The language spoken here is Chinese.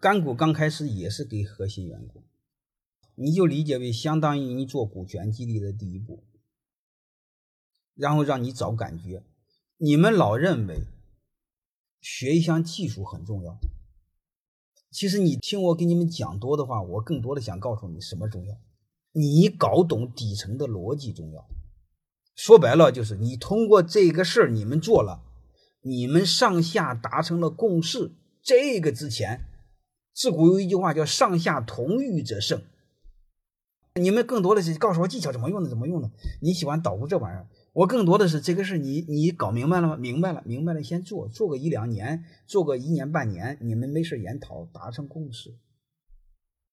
干股刚开始也是给核心员工，你就理解为相当于你做股权激励的第一步，然后让你找感觉。你们老认为学一项技术很重要，其实你听我给你们讲多的话，我更多的想告诉你什么重要。你搞懂底层的逻辑重要。说白了就是你通过这个事儿你们做了，你们上下达成了共识，这个之前。自古有一句话叫“上下同欲者胜”，你们更多的是告诉我技巧怎么用的，怎么用的。你喜欢捣鼓这玩意儿，我更多的是这个事你你搞明白了吗？明白了，明白了，先做做个一两年，做个一年半年，你们没事研讨，达成共识。